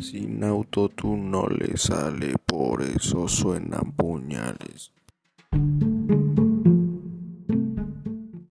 Sin auto tú no le sale, por eso suenan puñales.